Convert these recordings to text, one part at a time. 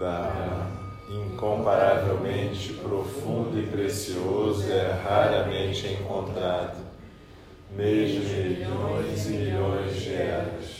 Dharma, incomparavelmente profundo e precioso, é raramente encontrado, mesmo milhões e milhões de eras.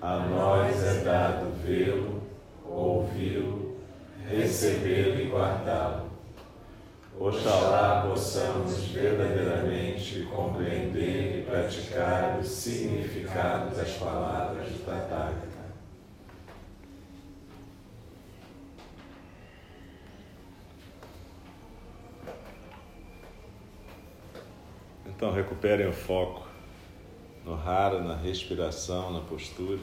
A nós é dado vê-lo, ouvi-lo, recebê-lo e guardá-lo. Oxalá possamos verdadeiramente compreender e praticar o significado das palavras do Tathagata. Então recuperem o foco no rara, na respiração, na postura.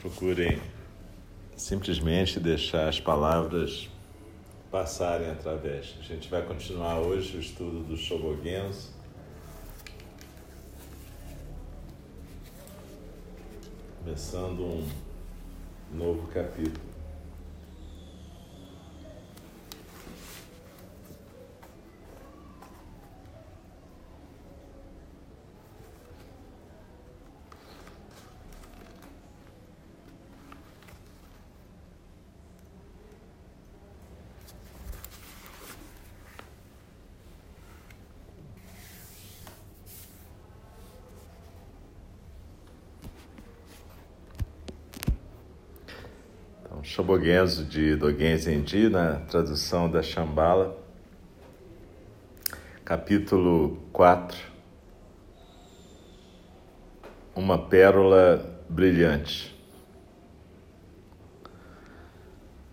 Procurem simplesmente deixar as palavras passarem através. A gente vai continuar hoje o estudo do Shobogenzo. Começando um novo capítulo. Shobogenzo de Dogen Zenji, na tradução da Shambhala, capítulo 4. Uma pérola brilhante.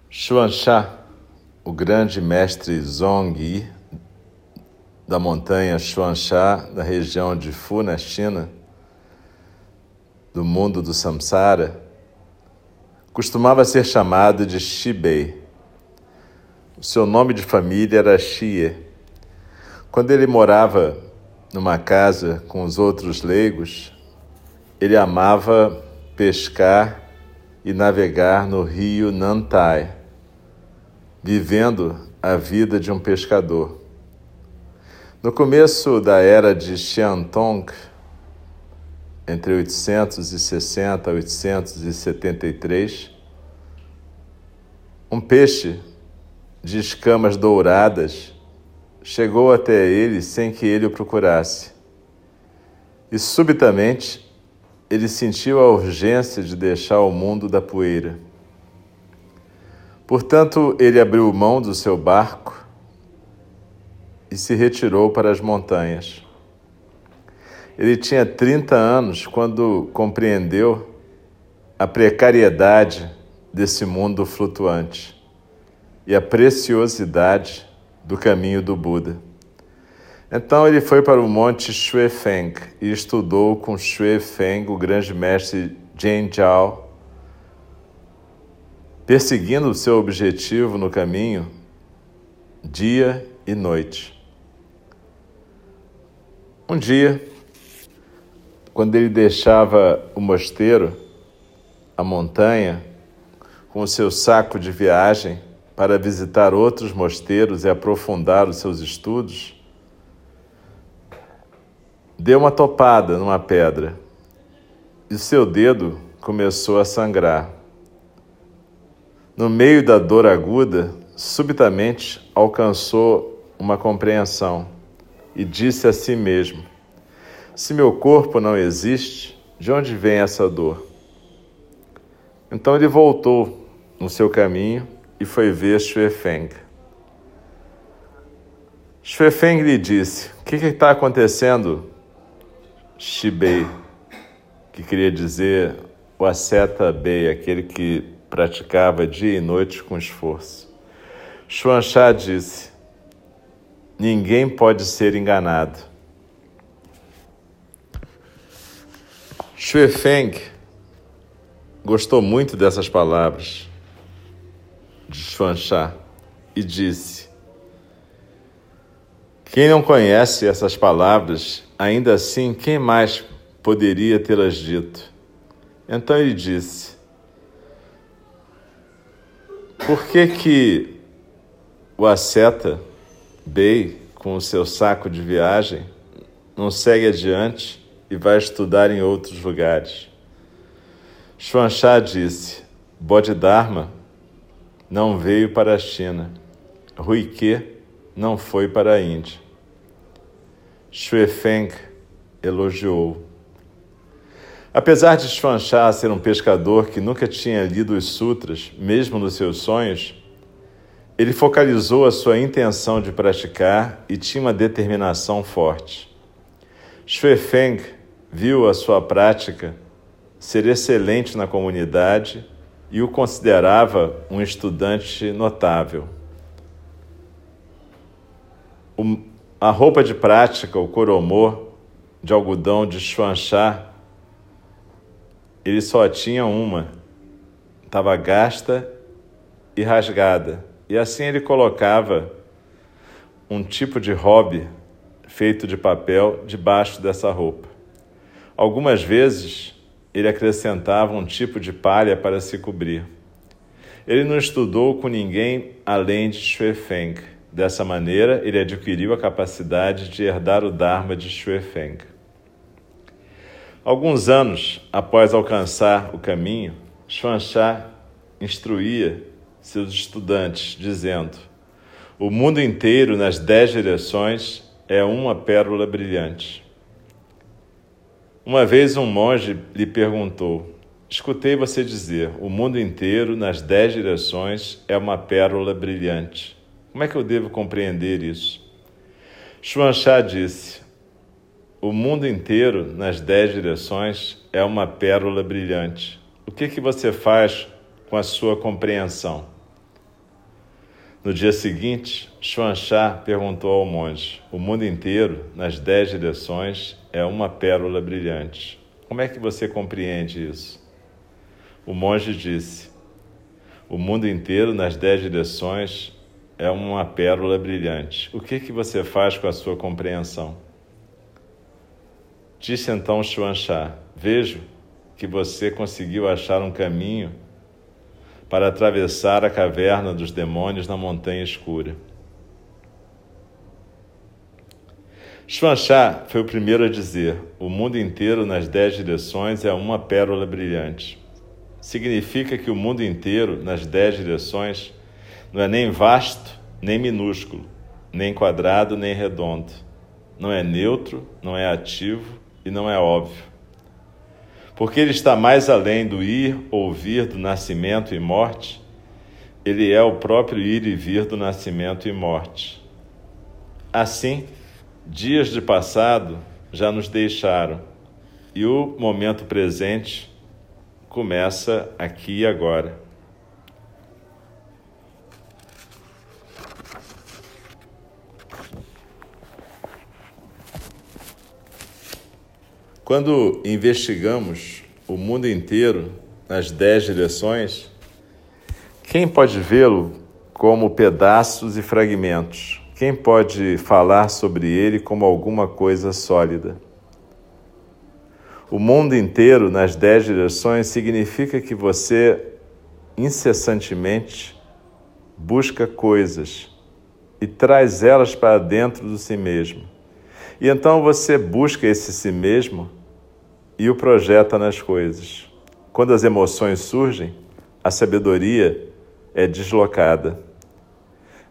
Xuansha, o grande mestre Zongyi da montanha Xuansha, da região de Fu, na China, do mundo do Samsara, costumava ser chamado de Shibei. O seu nome de família era Xie. Quando ele morava numa casa com os outros leigos, ele amava pescar e navegar no rio Nantai, vivendo a vida de um pescador. No começo da era de Xiantong, entre 860 e 873, um peixe de escamas douradas chegou até ele sem que ele o procurasse. E subitamente ele sentiu a urgência de deixar o mundo da poeira. Portanto, ele abriu mão do seu barco e se retirou para as montanhas. Ele tinha 30 anos quando compreendeu a precariedade desse mundo flutuante e a preciosidade do caminho do Buda. Então ele foi para o monte Xuefeng e estudou com Xuefeng, o grande mestre Zhen Zhao, perseguindo o seu objetivo no caminho dia e noite. Um dia, quando ele deixava o mosteiro, a montanha, com o seu saco de viagem para visitar outros mosteiros e aprofundar os seus estudos, deu uma topada numa pedra e seu dedo começou a sangrar. No meio da dor aguda, subitamente alcançou uma compreensão. e disse a si mesmo: Se meu corpo não existe, de onde vem essa dor? Então ele voltou no seu caminho e foi ver Xuefeng. Xuefeng lhe disse: O que está acontecendo, Shibei? Que queria dizer o asceta Bei, aquele que praticava dia e noite com esforço. Xuanxá disse: Ninguém pode ser enganado. Xuefeng gostou muito dessas palavras de Xuanxá e disse: quem não conhece essas palavras, ainda assim, quem mais poderia tê-las dito? Então ele disse: Por que que o asceta Bei, com o seu saco de viagem, não segue adiante e vai estudar em outros lugares? Xuanxá disse: Bodhidharma não veio para a China. Ruique não foi para a Índia. Xuefeng elogiou. Apesar de Xuanxá ser um pescador que nunca tinha lido os sutras, mesmo nos seus sonhos, ele focalizou a sua intenção de praticar e tinha uma determinação forte. Xuefeng viu a sua prática ser excelente na comunidade e o considerava um estudante notável. O, a roupa de prática, o coromô de algodão de Xuanxá, ele só tinha uma, estava gasta e rasgada. E assim ele colocava um tipo de hobby feito de papel debaixo dessa roupa. Algumas vezes ele acrescentava um tipo de palha para se cobrir. Ele não estudou com ninguém além de Xuefeng Dessa maneira, ele adquiriu a capacidade de herdar o Dharma de Xuefeng. Alguns anos após alcançar o caminho, Xuanxá instruía seus estudantes, dizendo: O mundo inteiro, nas dez direções, é uma pérola brilhante. Uma vez um monge lhe perguntou: Escutei você dizer, o mundo inteiro, nas dez direções, é uma pérola brilhante. Como é que eu devo compreender isso? Xuanxá disse: O mundo inteiro, nas dez direções, é uma pérola brilhante. O que, que você faz com a sua compreensão? No dia seguinte, Xuanxá perguntou ao monge: O mundo inteiro, nas dez direções, é uma pérola brilhante. Como é que você compreende isso? O monge disse: O mundo inteiro, nas dez direções, é uma pérola brilhante. O que, que você faz com a sua compreensão? Disse então Xuanxá: Vejo que você conseguiu achar um caminho para atravessar a caverna dos demônios na montanha escura. Xuanxá foi o primeiro a dizer: o mundo inteiro nas dez direções é uma pérola brilhante. Significa que o mundo inteiro nas dez direções não é nem vasto, nem minúsculo, nem quadrado, nem redondo. Não é neutro, não é ativo e não é óbvio. Porque ele está mais além do ir ou vir do nascimento e morte, ele é o próprio ir e vir do nascimento e morte. Assim, dias de passado já nos deixaram e o momento presente começa aqui e agora. Quando investigamos o mundo inteiro nas dez direções, quem pode vê-lo como pedaços e fragmentos? Quem pode falar sobre ele como alguma coisa sólida? O mundo inteiro nas dez direções significa que você incessantemente busca coisas e traz elas para dentro de si mesmo. E então você busca esse si mesmo e o projeta nas coisas. Quando as emoções surgem, a sabedoria é deslocada.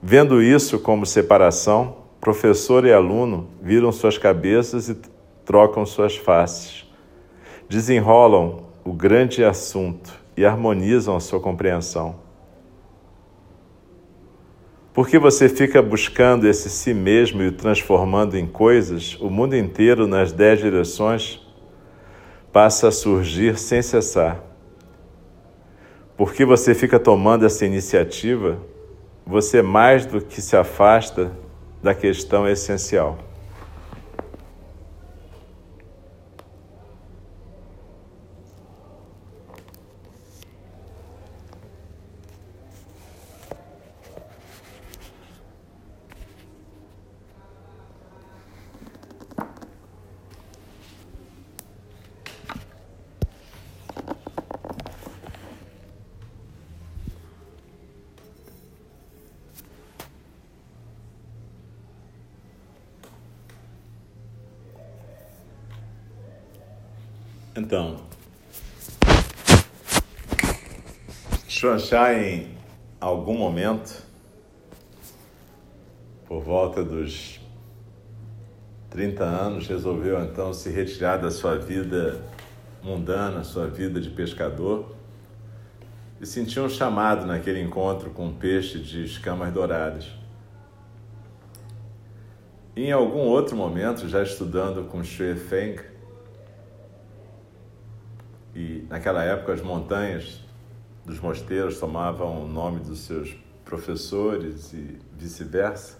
Vendo isso como separação, professor e aluno viram suas cabeças e trocam suas faces. Desenrolam o grande assunto e harmonizam a sua compreensão. Porque você fica buscando esse si mesmo e o transformando em coisas, o mundo inteiro nas dez direções passa a surgir sem cessar. Porque você fica tomando essa iniciativa, você mais do que se afasta da questão essencial. Então, Xuanxá em algum momento, por volta dos 30 anos, resolveu então se retirar da sua vida mundana, sua vida de pescador, e sentiu um chamado naquele encontro com um peixe de escamas douradas. E em algum outro momento, já estudando com Xue Feng, naquela época as montanhas dos mosteiros tomavam o nome dos seus professores e vice-versa.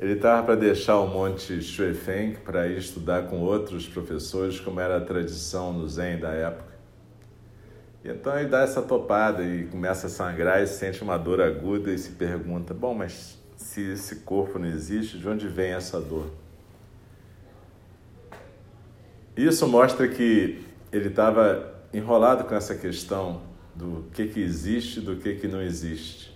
Ele estava para deixar o Monte Shuifeng para ir estudar com outros professores, como era a tradição no Zen da época. E então ele dá essa topada e começa a sangrar e sente uma dor aguda e se pergunta: bom, mas se esse corpo não existe, de onde vem essa dor? Isso mostra que ele estava enrolado com essa questão do que, que existe e do que, que não existe.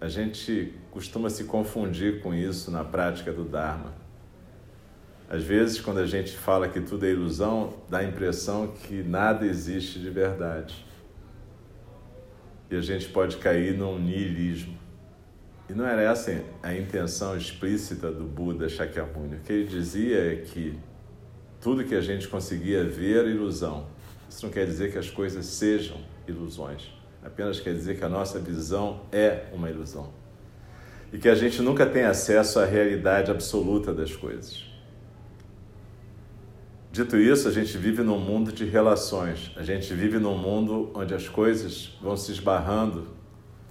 A gente costuma se confundir com isso na prática do Dharma. Às vezes, quando a gente fala que tudo é ilusão, dá a impressão que nada existe de verdade. E a gente pode cair num niilismo. E não era essa a intenção explícita do Buda Shakyamuni. O que ele dizia é que tudo que a gente conseguia ver era ilusão. Isso não quer dizer que as coisas sejam ilusões, apenas quer dizer que a nossa visão é uma ilusão. E que a gente nunca tem acesso à realidade absoluta das coisas. Dito isso, a gente vive num mundo de relações, a gente vive num mundo onde as coisas vão se esbarrando,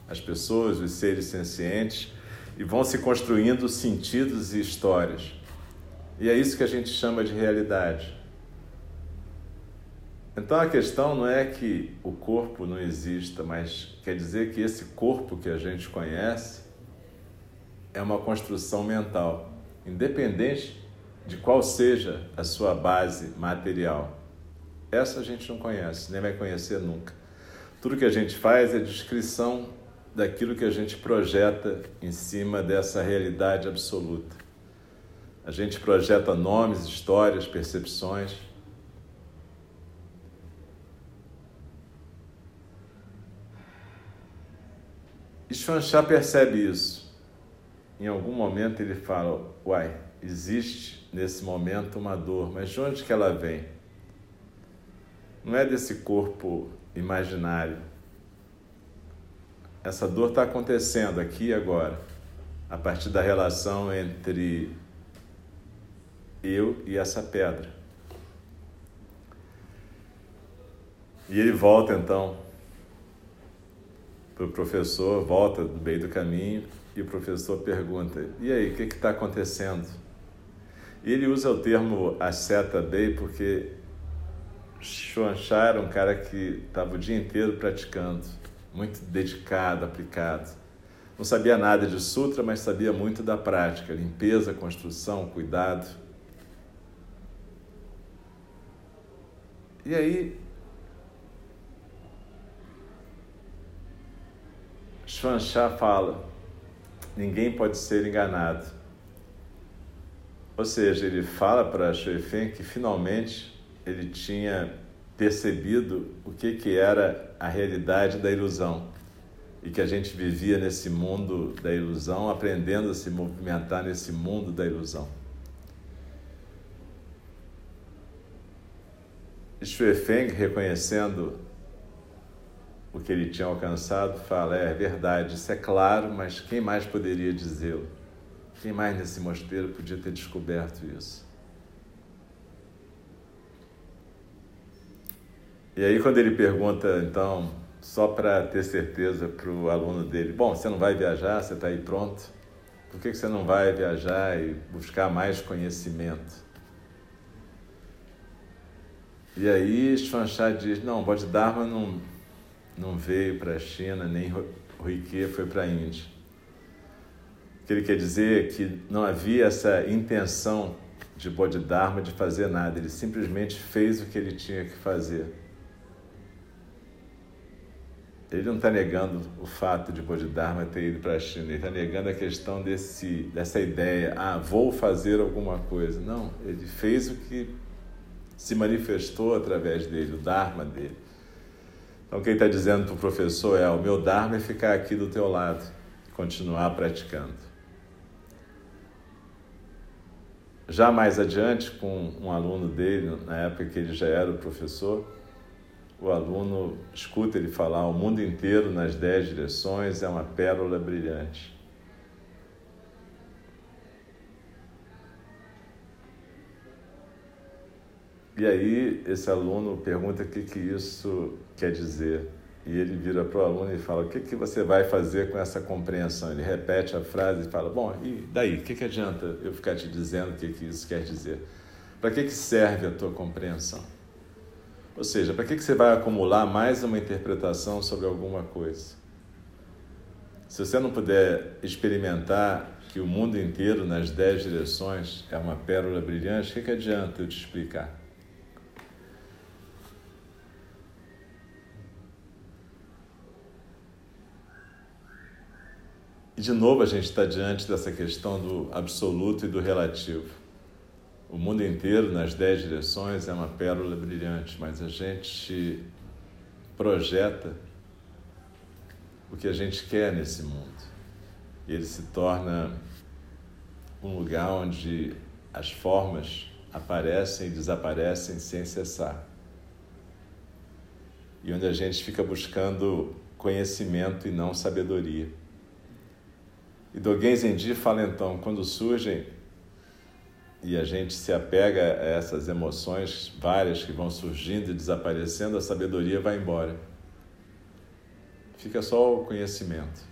as pessoas, os seres sencientes, e vão se construindo sentidos e histórias. E é isso que a gente chama de realidade. Então a questão não é que o corpo não exista, mas quer dizer que esse corpo que a gente conhece é uma construção mental, independente de qual seja a sua base material. Essa a gente não conhece, nem vai conhecer nunca. Tudo que a gente faz é descrição daquilo que a gente projeta em cima dessa realidade absoluta. A gente projeta nomes, histórias, percepções Xuanxá percebe isso. Em algum momento ele fala: Uai, existe nesse momento uma dor, mas de onde que ela vem? Não é desse corpo imaginário. Essa dor está acontecendo aqui e agora, a partir da relação entre eu e essa pedra. E ele volta então para o professor, volta do meio do caminho e o professor pergunta: E aí, o que está acontecendo? E ele usa o termo asceta bem porque Xuanxá era um cara que estava o dia inteiro praticando, muito dedicado, aplicado. Não sabia nada de sutra, mas sabia muito da prática, limpeza, construção, cuidado. E aí Xuanxá fala: ninguém pode ser enganado. Ou seja, ele fala para Xuefeng que finalmente ele tinha percebido o que, que era a realidade da ilusão. e que a gente vivia nesse mundo da ilusão, aprendendo a se movimentar nesse mundo da ilusão. Xue Feng, reconhecendo o que ele tinha alcançado, fala: é verdade, isso é claro, mas quem mais poderia dizê-lo? Quem mais nesse mosteiro podia ter descoberto isso? E aí, quando ele pergunta, então, só para ter certeza para o aluno dele: Bom, você não vai viajar, você está aí pronto? Por que você não vai viajar e buscar mais conhecimento? E aí Shwanshá diz: Não, Bodhidharma não, não veio para a China, nem Ruike foi para a Índia. O que ele quer dizer é que não havia essa intenção de Bodhidharma de fazer nada, ele simplesmente fez o que ele tinha que fazer. Ele não está negando o fato de Bodhidharma ter ido para a China, ele está negando a questão desse, dessa ideia, ah, vou fazer alguma coisa. Não, ele fez o que se manifestou através dele, o Dharma dele. Então, quem está dizendo para o professor é: o meu Dharma é ficar aqui do teu lado, continuar praticando. Já mais adiante, com um aluno dele, na época que ele já era o professor, o aluno escuta ele falar: o mundo inteiro nas dez direções é uma pérola brilhante. E aí esse aluno pergunta o que, que isso quer dizer. E ele vira para o aluno e fala: O que, que você vai fazer com essa compreensão? Ele repete a frase e fala: Bom, e daí? O que, que adianta eu ficar te dizendo o que, que isso quer dizer? Para que, que serve a tua compreensão? Ou seja, para que, que você vai acumular mais uma interpretação sobre alguma coisa? Se você não puder experimentar que o mundo inteiro, nas dez direções, é uma pérola brilhante, o que, que adianta eu te explicar? E de novo a gente está diante dessa questão do absoluto e do relativo. O mundo inteiro, nas dez direções, é uma pérola brilhante, mas a gente projeta o que a gente quer nesse mundo. E ele se torna um lugar onde as formas aparecem e desaparecem sem cessar. E onde a gente fica buscando conhecimento e não sabedoria. E Dogen Zenji fala então, quando surgem e a gente se apega a essas emoções várias que vão surgindo e desaparecendo, a sabedoria vai embora. Fica só o conhecimento.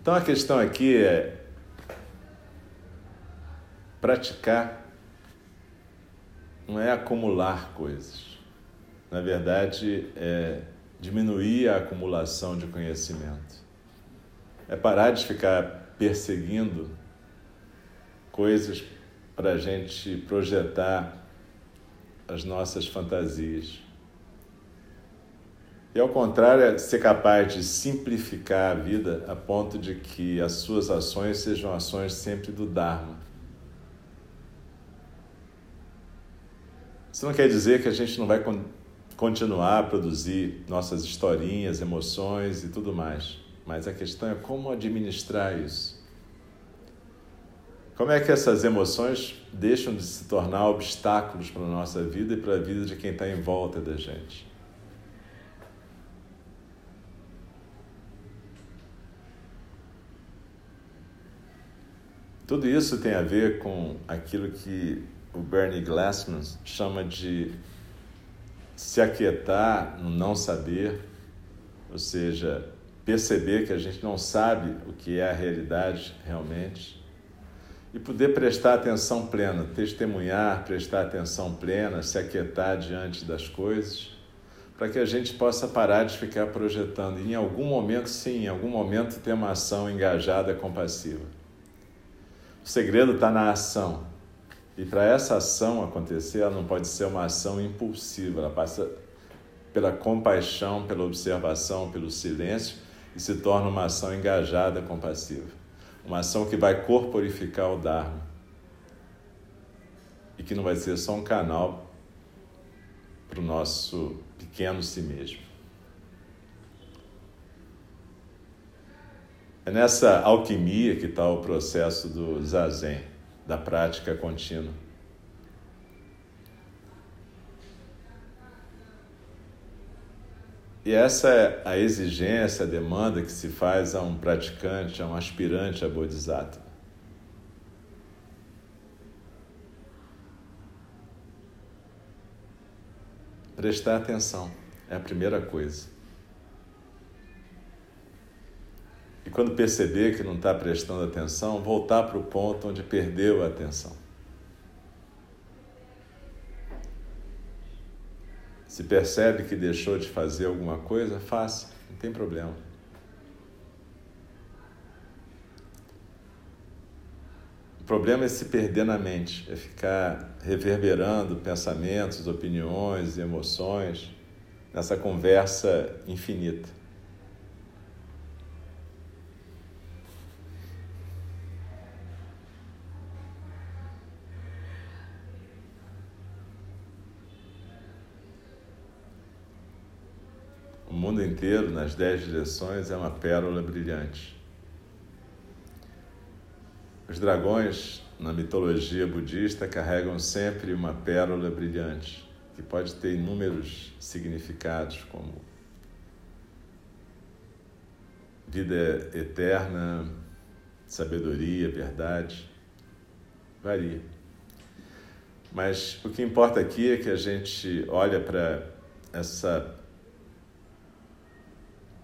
Então a questão aqui é praticar não é acumular coisas. Na verdade, é diminuir a acumulação de conhecimento. É parar de ficar perseguindo coisas para a gente projetar as nossas fantasias. E ao contrário, é ser capaz de simplificar a vida a ponto de que as suas ações sejam ações sempre do Dharma. Isso não quer dizer que a gente não vai continuar a produzir nossas historinhas, emoções e tudo mais. Mas a questão é como administrar isso. Como é que essas emoções deixam de se tornar obstáculos para a nossa vida e para a vida de quem está em volta da gente? Tudo isso tem a ver com aquilo que o Bernie Glassman chama de se aquietar no não saber, ou seja, perceber que a gente não sabe o que é a realidade realmente, e poder prestar atenção plena, testemunhar, prestar atenção plena, se aquietar diante das coisas, para que a gente possa parar de ficar projetando. E em algum momento, sim, em algum momento, ter uma ação engajada, compassiva. O segredo está na ação. E para essa ação acontecer, ela não pode ser uma ação impulsiva, ela passa pela compaixão, pela observação, pelo silêncio e se torna uma ação engajada, compassiva. Uma ação que vai corporificar o Dharma e que não vai ser só um canal para o nosso pequeno si mesmo. É nessa alquimia que está o processo do zazen, da prática contínua. E essa é a exigência, a demanda que se faz a um praticante, a um aspirante a Bodhisattva. Prestar atenção é a primeira coisa. E quando perceber que não está prestando atenção, voltar para o ponto onde perdeu a atenção. Se percebe que deixou de fazer alguma coisa, faça, não tem problema. O problema é se perder na mente, é ficar reverberando pensamentos, opiniões, emoções nessa conversa infinita. Inteiro, nas dez direções, é uma pérola brilhante. Os dragões, na mitologia budista, carregam sempre uma pérola brilhante, que pode ter inúmeros significados, como vida eterna, sabedoria, verdade. Varia. Mas o que importa aqui é que a gente olha para essa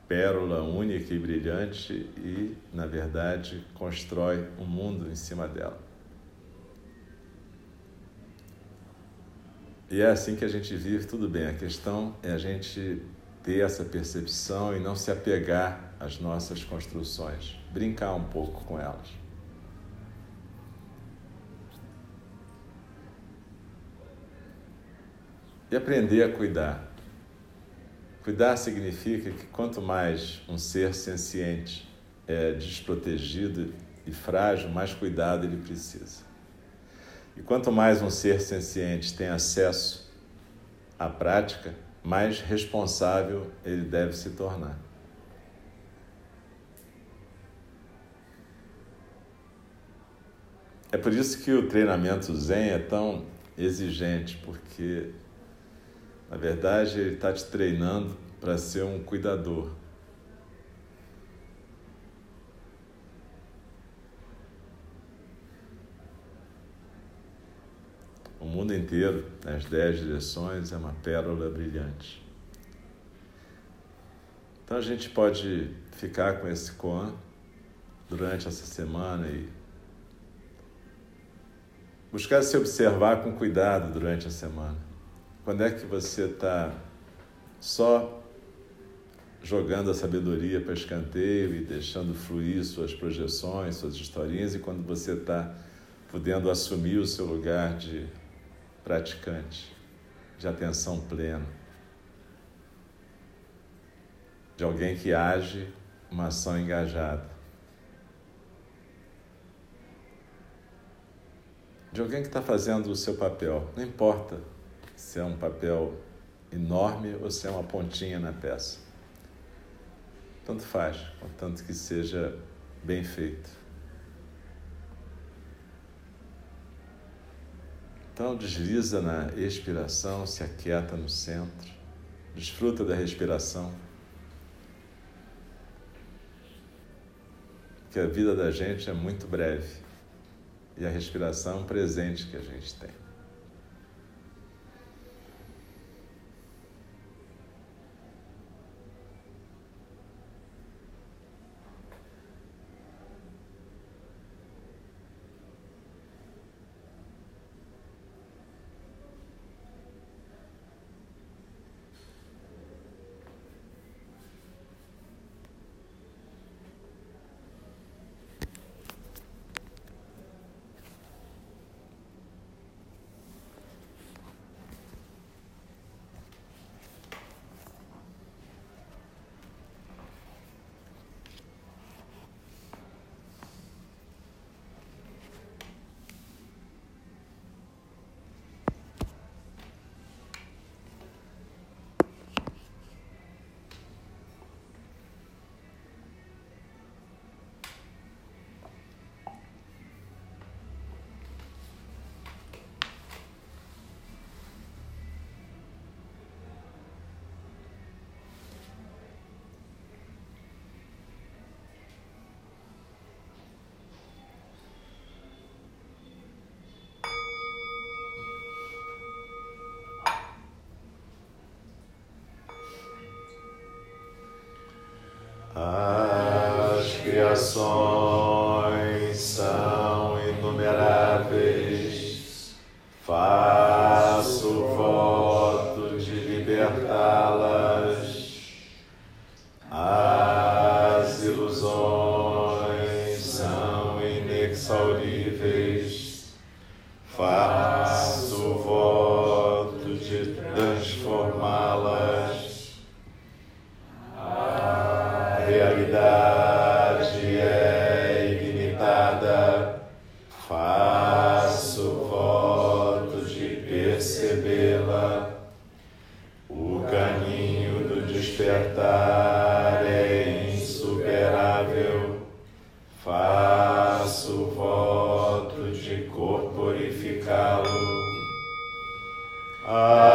pérola única e brilhante e, na verdade, constrói um mundo em cima dela. E é assim que a gente vive, tudo bem. A questão é a gente ter essa percepção e não se apegar às nossas construções, brincar um pouco com elas. E aprender a cuidar. Cuidar significa que quanto mais um ser senciente é desprotegido e frágil, mais cuidado ele precisa. E quanto mais um ser senciente tem acesso à prática, mais responsável ele deve se tornar. É por isso que o treinamento Zen é tão exigente, porque na verdade, ele está te treinando para ser um cuidador. O mundo inteiro, nas dez direções, é uma pérola brilhante. Então a gente pode ficar com esse koan durante essa semana e buscar se observar com cuidado durante a semana. Quando é que você está só jogando a sabedoria para escanteio e deixando fluir suas projeções, suas historinhas, e quando você está podendo assumir o seu lugar de praticante, de atenção plena, de alguém que age uma ação engajada, de alguém que está fazendo o seu papel, não importa se é um papel enorme ou se é uma pontinha na peça. Tanto faz, contanto que seja bem feito. Então desliza na expiração, se aquieta no centro, desfruta da respiração. Que a vida da gente é muito breve e a respiração é um presente que a gente tem. song. despertar é insuperável, faço voto de corporificá-lo. Ah,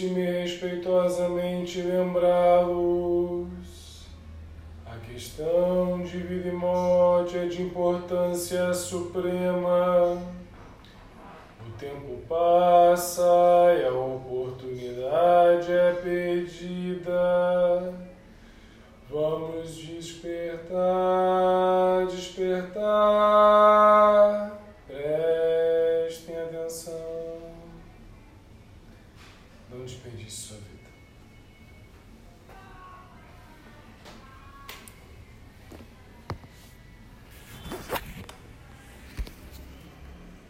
deixe-me respeitosamente lembrá-los. A questão de vida e morte é de importância suprema. O tempo passa e a oportunidade é perdida. Vamos despertar.